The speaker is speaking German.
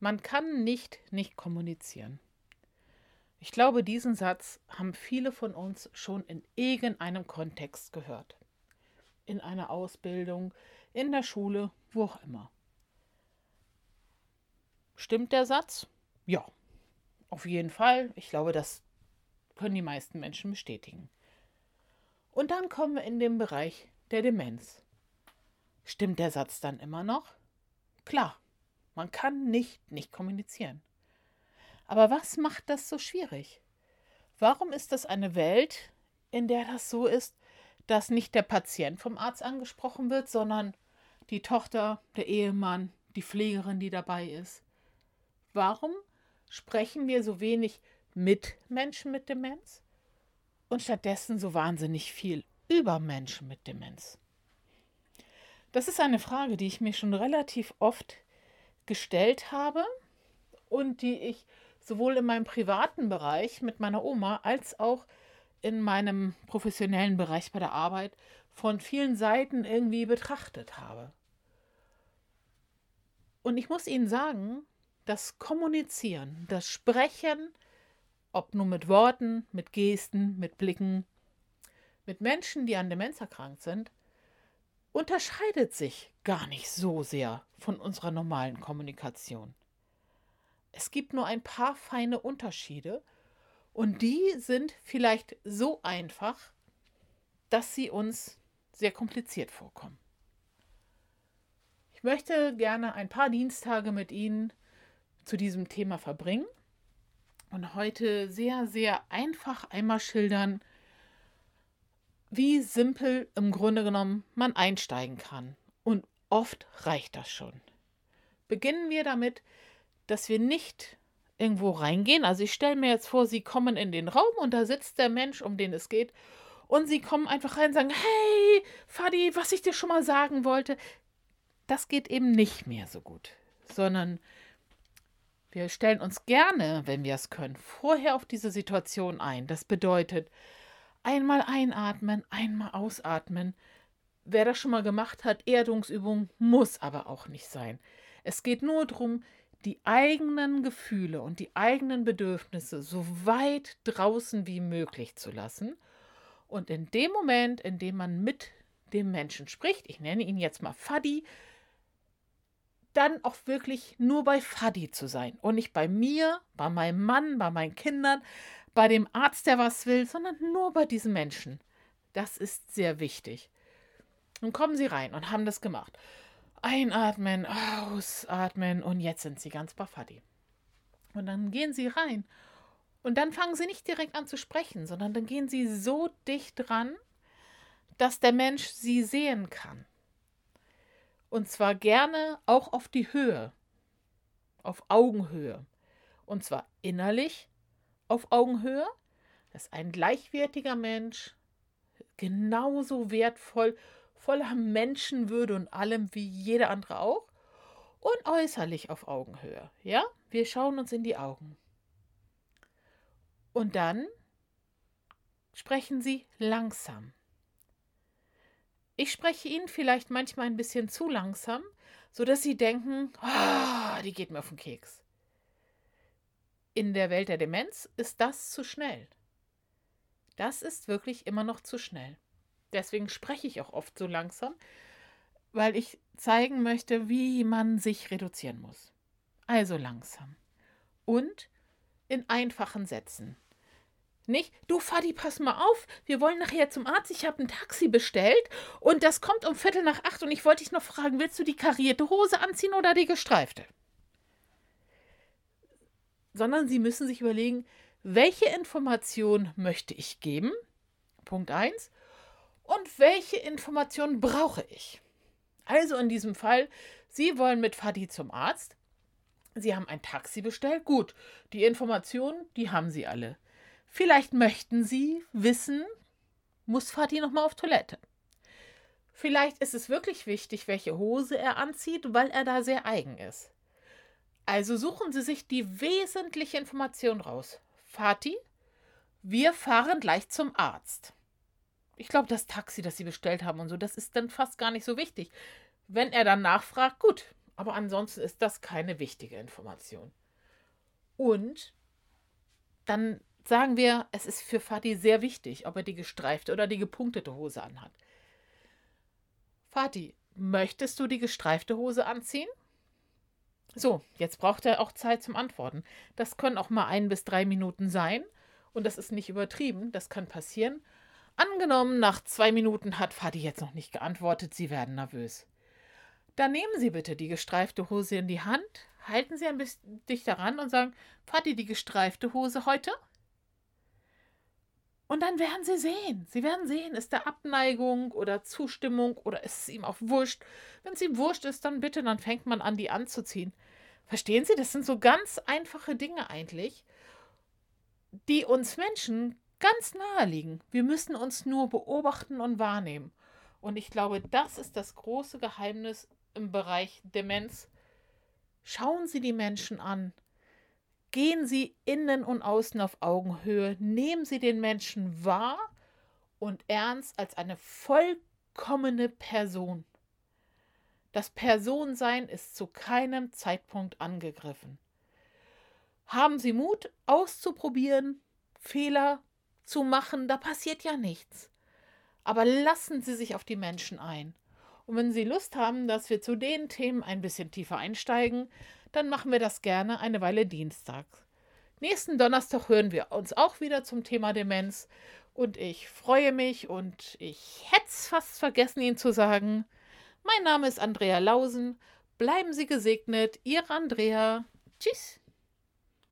Man kann nicht nicht kommunizieren. Ich glaube, diesen Satz haben viele von uns schon in irgendeinem Kontext gehört. In einer Ausbildung, in der Schule, wo auch immer. Stimmt der Satz? Ja, auf jeden Fall. Ich glaube, das können die meisten Menschen bestätigen. Und dann kommen wir in den Bereich der Demenz. Stimmt der Satz dann immer noch? Klar, man kann nicht nicht kommunizieren. Aber was macht das so schwierig? Warum ist das eine Welt, in der das so ist, dass nicht der Patient vom Arzt angesprochen wird, sondern die Tochter, der Ehemann, die Pflegerin, die dabei ist? Warum sprechen wir so wenig mit Menschen mit Demenz und stattdessen so wahnsinnig viel über Menschen mit Demenz? Das ist eine Frage, die ich mir schon relativ oft gestellt habe und die ich sowohl in meinem privaten Bereich mit meiner Oma als auch in meinem professionellen Bereich bei der Arbeit von vielen Seiten irgendwie betrachtet habe. Und ich muss Ihnen sagen, das Kommunizieren, das Sprechen, ob nur mit Worten, mit Gesten, mit Blicken, mit Menschen, die an Demenz erkrankt sind, unterscheidet sich gar nicht so sehr von unserer normalen Kommunikation. Es gibt nur ein paar feine Unterschiede und die sind vielleicht so einfach, dass sie uns sehr kompliziert vorkommen. Ich möchte gerne ein paar Dienstage mit Ihnen zu diesem Thema verbringen und heute sehr, sehr einfach einmal schildern, wie simpel im Grunde genommen man einsteigen kann. Und oft reicht das schon. Beginnen wir damit, dass wir nicht irgendwo reingehen. Also ich stelle mir jetzt vor, Sie kommen in den Raum und da sitzt der Mensch, um den es geht. Und Sie kommen einfach rein und sagen, hey, Fadi, was ich dir schon mal sagen wollte. Das geht eben nicht mehr so gut. Sondern wir stellen uns gerne, wenn wir es können, vorher auf diese Situation ein. Das bedeutet, Einmal einatmen, einmal ausatmen. Wer das schon mal gemacht hat, Erdungsübung, muss aber auch nicht sein. Es geht nur darum, die eigenen Gefühle und die eigenen Bedürfnisse so weit draußen wie möglich zu lassen. Und in dem Moment, in dem man mit dem Menschen spricht, ich nenne ihn jetzt mal Fadi, dann auch wirklich nur bei Fadi zu sein und nicht bei mir, bei meinem Mann, bei meinen Kindern, bei dem Arzt, der was will, sondern nur bei diesem Menschen. Das ist sehr wichtig. Nun kommen Sie rein und haben das gemacht. Einatmen, ausatmen und jetzt sind Sie ganz Bafadi. Und dann gehen Sie rein und dann fangen Sie nicht direkt an zu sprechen, sondern dann gehen Sie so dicht dran, dass der Mensch Sie sehen kann. Und zwar gerne auch auf die Höhe, auf Augenhöhe. Und zwar innerlich auf Augenhöhe, dass ein gleichwertiger Mensch genauso wertvoll, voller Menschenwürde und allem wie jeder andere auch und äußerlich auf Augenhöhe. Ja, wir schauen uns in die Augen. Und dann sprechen Sie langsam. Ich spreche Ihnen vielleicht manchmal ein bisschen zu langsam, sodass Sie denken, oh, die geht mir auf den Keks. In der Welt der Demenz ist das zu schnell. Das ist wirklich immer noch zu schnell. Deswegen spreche ich auch oft so langsam, weil ich zeigen möchte, wie man sich reduzieren muss. Also langsam. Und in einfachen Sätzen. Nicht, du Fadi, pass mal auf, wir wollen nachher zum Arzt, ich habe ein Taxi bestellt und das kommt um Viertel nach acht und ich wollte dich noch fragen, willst du die karierte Hose anziehen oder die gestreifte? Sondern Sie müssen sich überlegen, welche Information möchte ich geben? Punkt 1. Und welche Information brauche ich? Also in diesem Fall, Sie wollen mit Fadi zum Arzt. Sie haben ein Taxi bestellt. Gut, die Informationen, die haben Sie alle. Vielleicht möchten Sie wissen, muss Fadi nochmal auf Toilette? Vielleicht ist es wirklich wichtig, welche Hose er anzieht, weil er da sehr eigen ist. Also suchen Sie sich die wesentliche Information raus. Fatih, wir fahren gleich zum Arzt. Ich glaube, das Taxi, das Sie bestellt haben und so, das ist dann fast gar nicht so wichtig. Wenn er dann nachfragt, gut, Aber ansonsten ist das keine wichtige Information. Und dann sagen wir, es ist für Fatih sehr wichtig, ob er die gestreifte oder die gepunktete Hose anhat. Fatih, möchtest du die gestreifte Hose anziehen? So, jetzt braucht er auch Zeit zum Antworten. Das können auch mal ein bis drei Minuten sein. Und das ist nicht übertrieben, das kann passieren. Angenommen, nach zwei Minuten hat Fadi jetzt noch nicht geantwortet, Sie werden nervös. Dann nehmen Sie bitte die gestreifte Hose in die Hand, halten Sie ein bisschen dichter ran und sagen, Fadi, die gestreifte Hose heute? Und dann werden Sie sehen. Sie werden sehen, ist da Abneigung oder Zustimmung oder ist es ihm auch wurscht. Wenn es ihm wurscht ist, dann bitte, dann fängt man an, die anzuziehen. Verstehen Sie, das sind so ganz einfache Dinge eigentlich, die uns Menschen ganz nahe liegen. Wir müssen uns nur beobachten und wahrnehmen. Und ich glaube, das ist das große Geheimnis im Bereich Demenz. Schauen Sie die Menschen an. Gehen Sie innen und außen auf Augenhöhe. Nehmen Sie den Menschen wahr und ernst als eine vollkommene Person. Das Personsein ist zu keinem Zeitpunkt angegriffen. Haben Sie Mut, auszuprobieren, Fehler zu machen, da passiert ja nichts. Aber lassen Sie sich auf die Menschen ein. Und wenn Sie Lust haben, dass wir zu den Themen ein bisschen tiefer einsteigen, dann machen wir das gerne eine Weile dienstags. Nächsten Donnerstag hören wir uns auch wieder zum Thema Demenz. Und ich freue mich und ich hätte es fast vergessen, Ihnen zu sagen. Mein Name ist Andrea Lausen. Bleiben Sie gesegnet, Ihre Andrea. Tschüss.